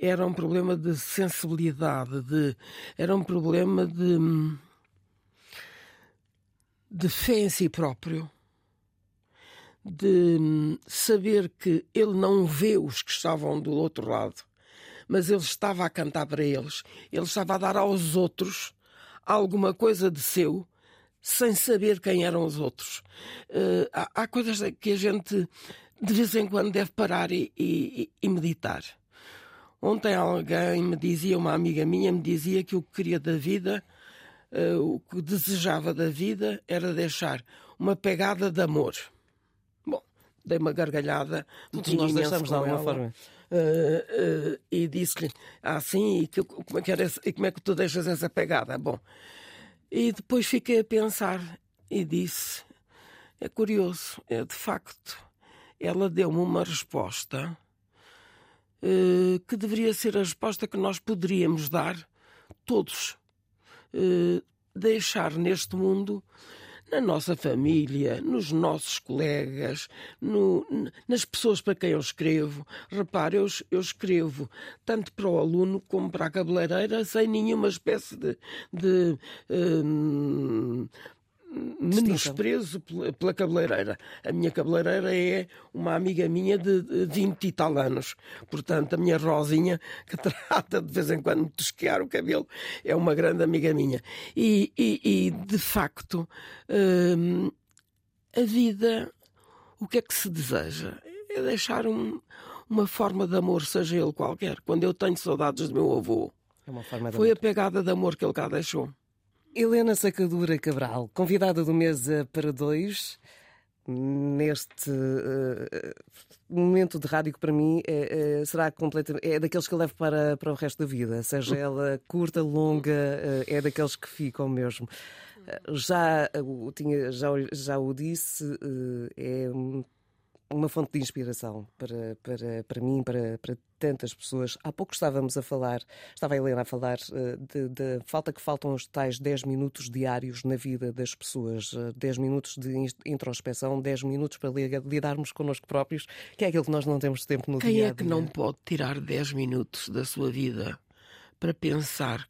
era um problema de sensibilidade, de, era um problema de, de fé em si próprio, de saber que ele não vê os que estavam do outro lado, mas ele estava a cantar para eles, ele estava a dar aos outros alguma coisa de seu sem saber quem eram os outros. Uh, há, há, coisas que a gente de vez em quando deve parar e, e, e, meditar. Ontem alguém me dizia, uma amiga minha me dizia que o que queria da vida, uh, o que desejava da vida era deixar uma pegada de amor. Dei uma gargalhada. Todos nós deixamos de alguma forma. Uh, uh, e disse-lhe assim, e que, como, é que era, e como é que tu deixas essa pegada? Bom, e depois fiquei a pensar e disse: é curioso, é de facto, ela deu-me uma resposta uh, que deveria ser a resposta que nós poderíamos dar todos. deixar neste mundo na nossa família, nos nossos colegas, no, nas pessoas para quem eu escrevo. Repare, eu, eu, escrevo tanto para o aluno como para a cabeleireira sem nenhuma espécie de, de hum, menosprezo pela cabeleireira. A minha cabeleireira é uma amiga minha de 20 e tal anos. Portanto, a minha Rosinha, que [LAUGHS] trata de vez em quando de tosquear o cabelo, é uma grande amiga minha. E, e, e de facto, hum, a vida, o que é que se deseja? É deixar um, uma forma de amor, seja ele qualquer. Quando eu tenho saudades do meu avô, é foi amor. a pegada de amor que ele cá deixou. Helena Sacadura Cabral, convidada do Mesa para Dois, neste uh, momento de rádio que para mim é, é, será completamente é daqueles que eu levo para, para o resto da vida, seja ela curta, longa, é daqueles que ficam mesmo. Já, tinha, já, já o disse, é uma fonte de inspiração para, para, para mim, para, para tantas pessoas. Há pouco estávamos a falar, estava a Helena a falar da falta que faltam os tais 10 minutos diários na vida das pessoas, 10 minutos de introspeção, 10 minutos para lidarmos connosco próprios, que é aquilo que nós não temos tempo no Quem dia a dia. Quem é que não pode tirar 10 minutos da sua vida para pensar,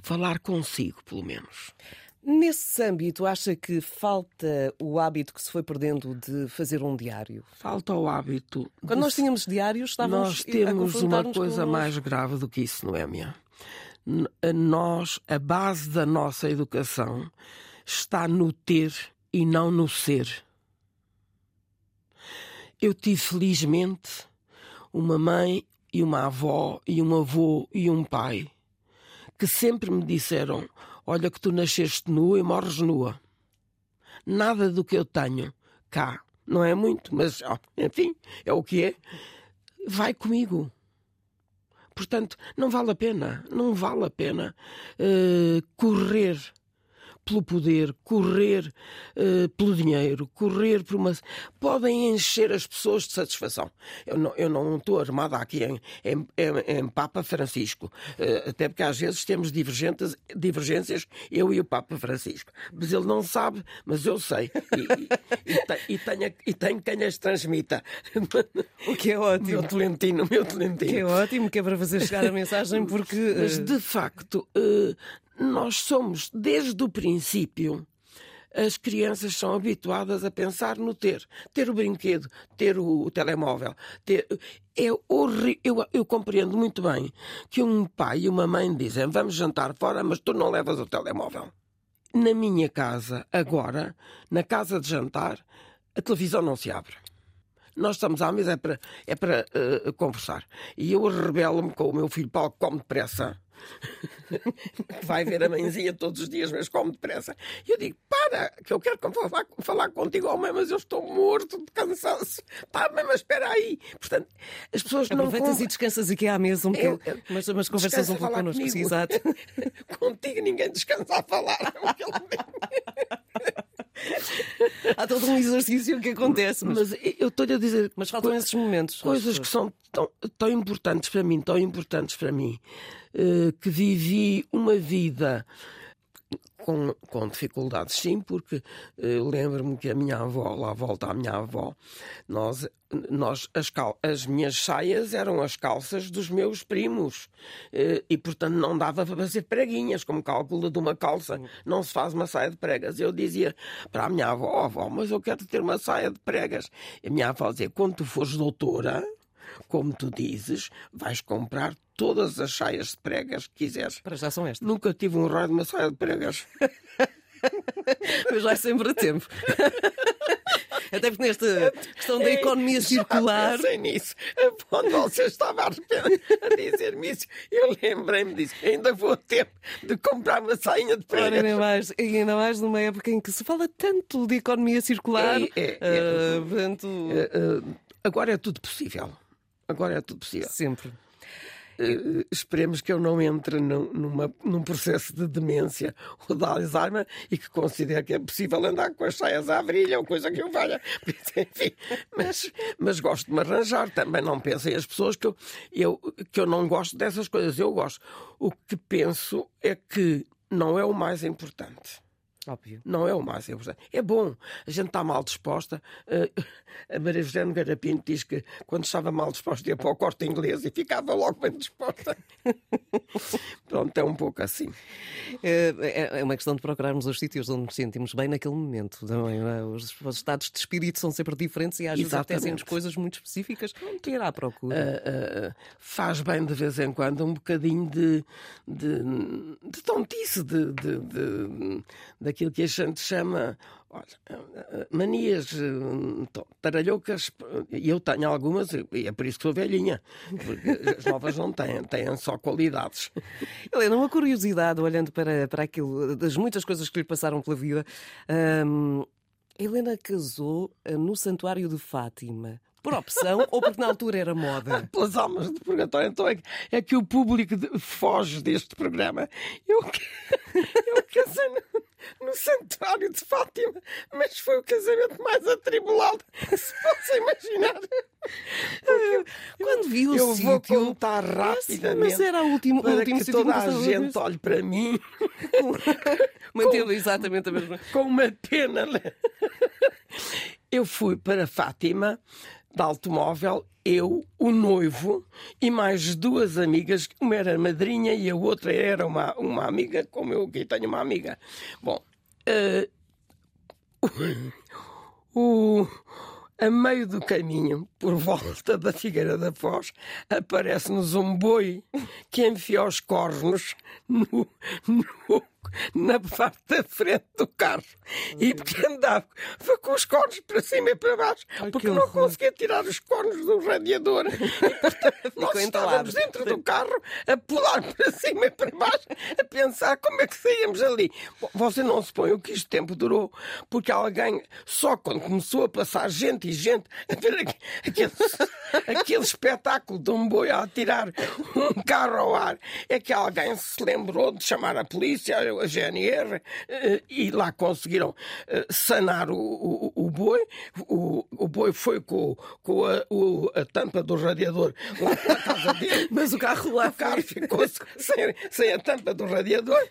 falar consigo, pelo menos? Nesse âmbito, acha que falta o hábito que se foi perdendo de fazer um diário? Falta o hábito. Quando nós tínhamos diários, estávamos Nós temos uma coisa com... mais grave do que isso, não é, minha? Nós, a base da nossa educação está no ter e não no ser. Eu tive, felizmente, uma mãe e uma avó e um avô e um pai que sempre me disseram: Olha que tu nasceste nua e morres nua. Nada do que eu tenho cá, não é muito, mas enfim, é o que é, vai comigo. Portanto, não vale a pena, não vale a pena uh, correr pelo poder, correr uh, pelo dinheiro, correr por uma. podem encher as pessoas de satisfação. Eu não, eu não estou armada aqui em, em, em, em Papa Francisco, uh, até porque às vezes temos divergências, divergências, eu e o Papa Francisco. Mas ele não sabe, mas eu sei. E, e, e, tenho, e tenho quem as transmita. O que é ótimo. Meu Tolentino, meu Tolentino. Que é ótimo, que é para fazer chegar a mensagem, porque. Mas de facto, uh, nós somos, desde o princípio, as crianças são habituadas a pensar no ter. Ter o brinquedo, ter o, o telemóvel. Ter... É horrível. Eu, eu, compreendo muito bem que um pai e uma mãe dizem vamos jantar fora, mas tu não levas o telemóvel. Na minha casa, agora, na casa de jantar, a televisão não se abre. Nós estamos à mesa é para, é para uh, conversar. E eu rebelo-me com o meu filho Paulo, come depressa [LAUGHS] vai ver a mãezinha todos os dias, mas come depressa. E eu digo: para, que eu quero falar, falar contigo, oh, mãe, mas eu estou morto de cansaço. Pá, mãe, mas espera aí. Portanto, as pessoas não. Aproveitas e descansas aqui à mesa um pouco, mas, mas conversas um pouco connosco. Exato. [LAUGHS] Contigo ninguém descansa a falar. [LAUGHS] Há todo um exercício que acontece. Mas, mas eu estou-lhe a dizer. Mas faltam esses momentos. Coisas que são tão, tão importantes para mim, tão importantes para mim, uh, que vivi uma vida com, com dificuldades, sim, porque uh, lembro-me que a minha avó, lá volta a minha avó, nós, nós as, cal, as minhas saias eram as calças dos meus primos uh, e, portanto, não dava para fazer preguinhas, como cálculo de uma calça, não se faz uma saia de pregas. Eu dizia para a minha avó, oh, avó, mas eu quero ter uma saia de pregas. E a minha avó dizia, quando tu fores doutora, como tu dizes, vais comprar todas as saias de pregas que quiseres. Para já são estas. Nunca tive um raio de uma saia de pregas. [LAUGHS] Mas vai sempre a tempo. [LAUGHS] Até porque nesta questão da economia circular. Já [LAUGHS] pensei nisso. Quando você estava a dizer-me isso, eu lembrei-me disso. Ainda vou ter de comprar uma sainha de pregas. ainda mais, ainda mais numa época em que se fala tanto de economia circular. É, é, é, uh, portanto... uh, uh, agora é tudo possível. Agora é tudo possível. Sempre. Uh, esperemos que eu não entre num, numa, num processo de demência ou de Alzheimer e que considere que é possível andar com as saias à brilha ou coisa que eu valha. [LAUGHS] Enfim, mas, mas gosto de me arranjar. Também não pensem as pessoas que eu, eu, que eu não gosto dessas coisas. Eu gosto. O que penso é que não é o mais importante. Óbvio. Não é o importante. É bom. A gente está mal disposta. Uh, a Maria José Nogueira Pinto diz que quando estava mal disposta ia para o corte inglês e ficava logo bem disposta. [LAUGHS] Pronto, é um pouco assim. É, é, é, uma questão de procurarmos os sítios onde nos sentimos bem naquele momento. Não é? os, os, estados de espírito são sempre diferentes e às vezes acontecem-nos coisas muito específicas. Não ir à procura. Uh, uh, faz bem de vez em quando um bocadinho de, de, de tontice, de, de, de, de aquilo que a gente chama olha, manias eh, taralhocas, e eu tenho algumas, e é por isso que sou velhinha, porque as novas não têm, têm só qualidades. Helena, uma curiosidade, olhando para, para aquilo, das muitas coisas que lhe passaram pela vida. Hum, Helena casou eh, no Santuário de Fátima. Por opção ou porque na altura era moda? [LAUGHS] Pelas almas do purgatório. Então é, que- é que o público de- foge deste programa. Eu, eu casei [LAUGHS] no, Santuário de Fátima, mas foi o casamento mais atribulado que se possa imaginar. Quando vi o eu vou sítio. contar Esse, rapidamente. mas era o último, para último que toda a gente olhe para mim [LAUGHS] Manteve exatamente a mesma. com uma pena. Eu fui para Fátima de automóvel, eu, o noivo e mais duas amigas, uma era madrinha e a outra era uma, uma amiga, como eu aqui tenho uma amiga. Bom, eh, [LAUGHS] o, a meio do caminho, por volta da Figueira da Foz, aparece-nos um boi que enfia os cornos no, no- na parte da frente do carro. E porque andava foi com os cornos para cima e para baixo, porque não conseguia tirar os cornos do radiador. [LAUGHS] E, portanto, nós estávamos dentro do carro a pular para cima e para baixo, a pensar como é que saíamos ali. Você não se põe o que isto tempo durou, porque alguém, só quando começou a passar gente e gente, a ver aqu- aquele, [LAUGHS] aquele espetáculo de um boi a atirar um carro ao ar, é que alguém se lembrou de chamar a polícia, a GNR, eh, e lá conseguiram eh, sanar o, o, o boi. O, o boi foi com, com a, a tampa do radiador lá para a casa dele. [LAUGHS] Mas o carro lá O carro ficou sem, sem a tampa do radiador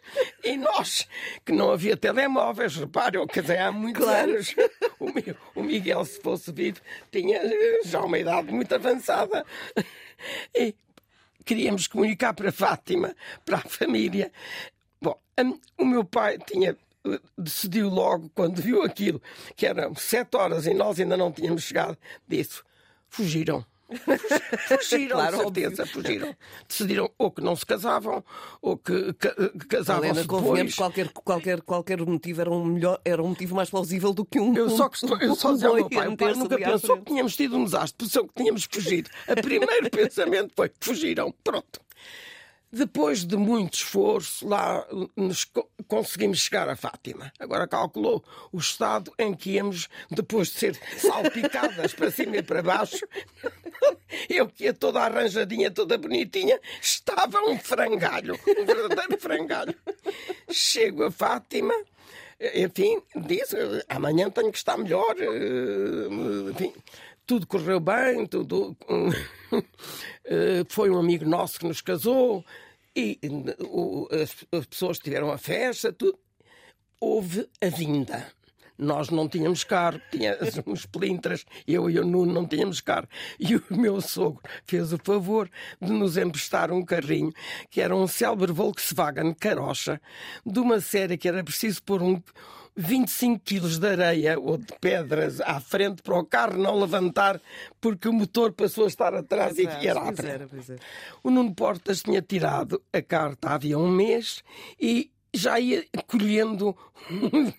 e nós, que não havia telemóveis, repare, eu casei há muitos Claro. anos. O, Mi- o Miguel, se fosse vivo, tinha já uma idade muito avançada. E queríamos comunicar para Fátima, para a família. Bom, a- o meu pai tinha eh, decidiu logo, quando viu aquilo, que eram sete horas e nós ainda não tínhamos chegado, disse: fugiram. [LAUGHS] Fugiram, Claro, certeza, fugiram. Decidiram ou que não se casavam, ou que, ca- que casavam-se Helena, depois. qualquer, qualquer, qualquer motivo era um, melhor, era um motivo mais plausível do que um. Eu só, costumo- eu só [LAUGHS] dizia ao meu pai, o pai nunca pensou que tínhamos tido um desastre, pensou que tínhamos fugido. O primeiro [LAUGHS] pensamento foi, fugiram, pronto. Depois de muito esforço, lá nos co- conseguimos chegar a Fátima. Agora calculou o estado em que íamos, depois de ser salpicadas para cima e para baixo. [LAUGHS] Eu que ia toda arranjadinha, toda bonitinha, estava um frangalho, um verdadeiro frangalho. Chego a Fátima, enfim, disse, amanhã tenho que estar melhor, eh, enfim, tudo correu bem, tudo. [LAUGHS] eh, Foi um amigo nosso que nos casou e as, as pessoas tiveram a festa, tudo. Houve a vinda. Nós não tínhamos carro, [LAUGHS] tinha uns pelintras, eu e o Nuno não tínhamos carro. E o meu sogro fez o favor de nos emprestar um carrinho, que era um célebre Volkswagen Carocha, de uma série que era preciso pôr um 25 quilos de areia ou de pedras à frente para o carro não levantar, porque o motor passou a estar atrás e era à Pois frente. era, pois era. O Nuno Portas tinha tirado a carta havia um mês e já ia colhendo um,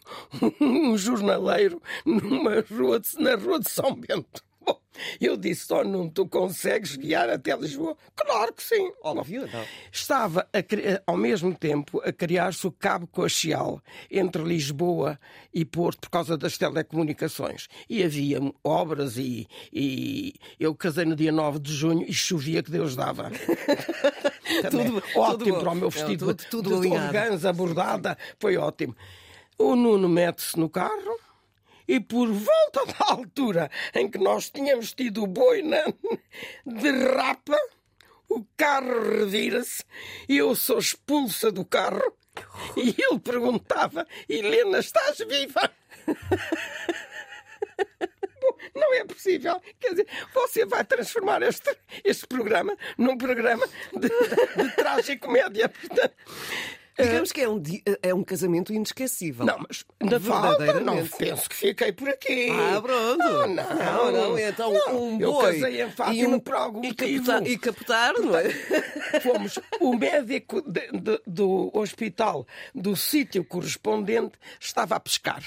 [LAUGHS] um jornaleiro numa rua de- na rua de São Bento. [LAUGHS] Eu disse, oh Nuno, tu consegues guiar até Lisboa? Claro que sim. Óbvio, não. Estava a cri- ao mesmo tempo a criar-se o cabo coaxial entre Lisboa e Porto por causa das telecomunicações. E havia obras e, e eu casei no dia 9 de junho e chovia que Deus dava. [LAUGHS] Tudo- ótimo tudo para o meu Não, vestido tudo- tudo de organza bordada, foi ótimo. O Nuno mete-se no carro e por volta da altura em que nós tínhamos tido o boi na... derrapa, o carro revira-se e eu sou expulsa do carro e ele perguntava, Helena, estás viva? [LAUGHS] Não é possível. Quer dizer, você vai transformar este, este programa num programa de, de, de tragicomédia. Portanto, Digamos que é um, é um casamento inesquecível. Não, mas na falta, não penso que fiquei por aqui. Ah, pronto. Não, não, não, então Não, um eu boi. casei em e, Fátima um, por algum e, motivo. e capotar, não é? Fomos o médico de- de- do hospital do sítio correspondente estava a pescar.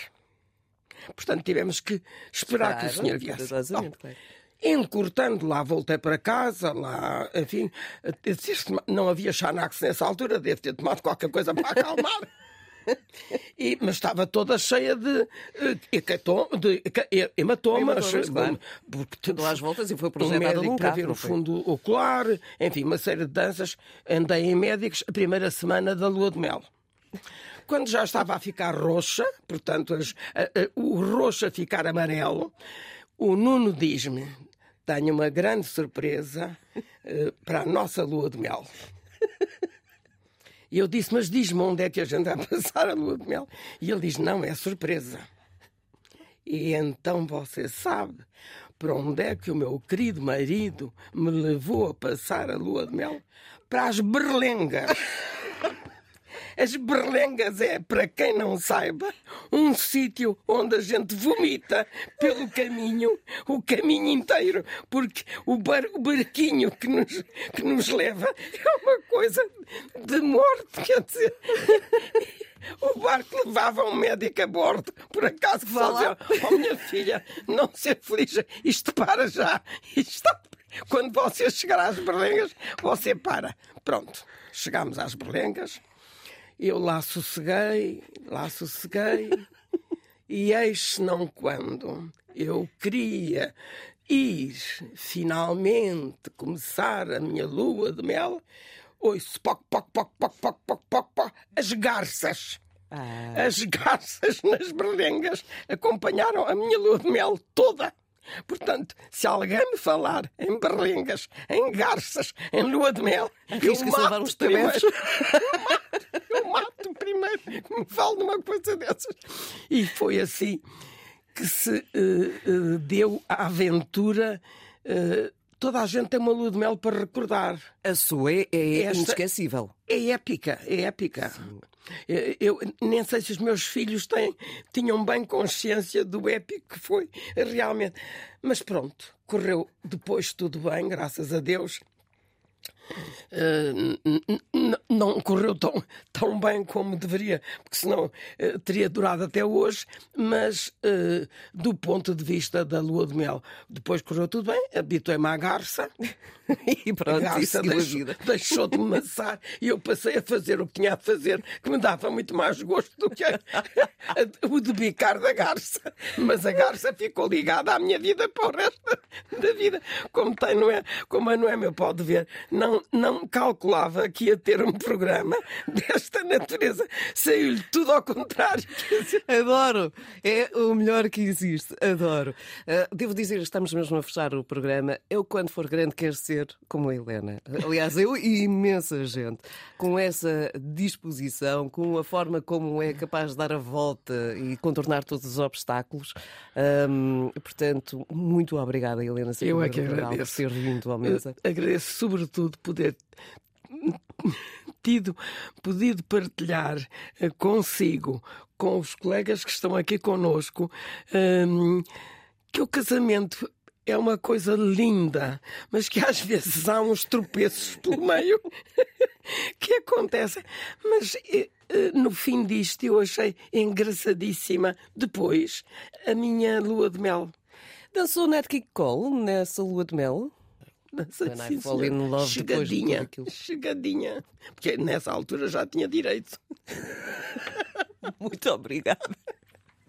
Portanto, tivemos que esperar que o senhor viesse. Bom, claro. Encurtando lá, voltei para casa, lá, enfim, "Isto não havia Xanax nessa altura, deve ter tomado qualquer coisa para acalmar. [LAUGHS] E, mas estava toda cheia de, eh, de he- hematomas. Hematomas, claro. Porque Deu às voltas e foi um projetada médico para ver o fundo ocular, enfim, uma série de danças. Andei em médicos a primeira semana da lua de mel. Quando já estava a ficar roxa, portanto, as- a- a- o roxo a ficar amarelo, o Nuno diz-me: tenho uma grande surpresa eh, para a nossa lua de mel. E eu disse: Mas diz-me onde é que a gente vai [LAUGHS] passar a lua de mel? E ele diz: Não, é surpresa. E então você sabe para onde é que o meu querido marido me levou a passar a lua de mel? Para as berlengas. As berlengas é, para quem não saiba, um sítio onde a gente vomita pelo caminho, o caminho inteiro, porque o, bar, o barquinho que nos, que nos leva é uma coisa de morte, quer dizer. [LAUGHS] O barco levava um médico a bordo, por acaso que dizia, oh minha filha, não se aflija, isto para já. Isto Quando você chegar às berlengas, você para. Pronto, chegámos às berlengas, eu lá sosseguei, lá sosseguei, e eis não quando eu queria ir finalmente começar a minha lua de mel, ouço poc, poc, poc, poc, poc, poc, poc, poc, as garças. Ah, As garças nas berlengas acompanharam a minha lua de mel toda. Portanto, se alguém me falar em berlengas, em garças, em lua de mel, eu mato uns primeiro. [LAUGHS] Eu mato primeiro que me fale numa coisa dessas. E foi assim que se eh, eh, deu a aventura. eh, toda a gente tem uma lua de mel para recordar. a sua é, é Esta- inesquecível. É épica, é épica. Eu, eu nem sei se os meus filhos têm, tinham bem consciência do épico que foi realmente. Mas pronto, correu depois tudo bem, graças a Deus. Eh, não correu tão, tão bem como deveria, porque senão eh, teria durado até hoje, mas eh, do ponto de vista da lua de mel, depois correu tudo bem, habituei-me à garça, [LAUGHS] E a pronto, e garça a deixou, [LAUGHS] deixou de me maçar e eu passei a fazer o que tinha a fazer, que me dava muito mais gosto do que a- a- o de bicar da garça. Mas a garça ficou ligada à minha vida para o resto da- da vida. Como, tem, não é, como a Noémia pode ver, não, não calculava que ia ter um programa [LAUGHS] desta natureza. Saiu-lhe tudo ao contrário. [LAUGHS] Adoro! É o melhor que existe. Adoro. Ah, devo dizer, estamos mesmo a fechar o programa. Eu, quando for grande, quero ser como a Helena. Aliás, eu e imensa gente. Com essa disposição, com a forma como é capaz de dar a volta e contornar todos os obstáculos. Ahm, portanto, muito obrigada, Helena. Eu é que por agradeço. ter vindo à mesa. Agradeço sobretudo poder tido podido partilhar eh, consigo, com os colegas que estão aqui conosco, hum, que o casamento é uma coisa linda, mas que às vezes há uns tropeços pelo meio [LAUGHS] que acontecem. Mas eh, eh, no fim disto eu achei engraçadíssima depois a minha lua de mel. Dançou Nat King Cole nessa lua de mel? Sei When I fall in love depois de chegadinha, aquilo. chegadinha. Porque nessa altura já tinha direito. [LAUGHS] Muito obrigada.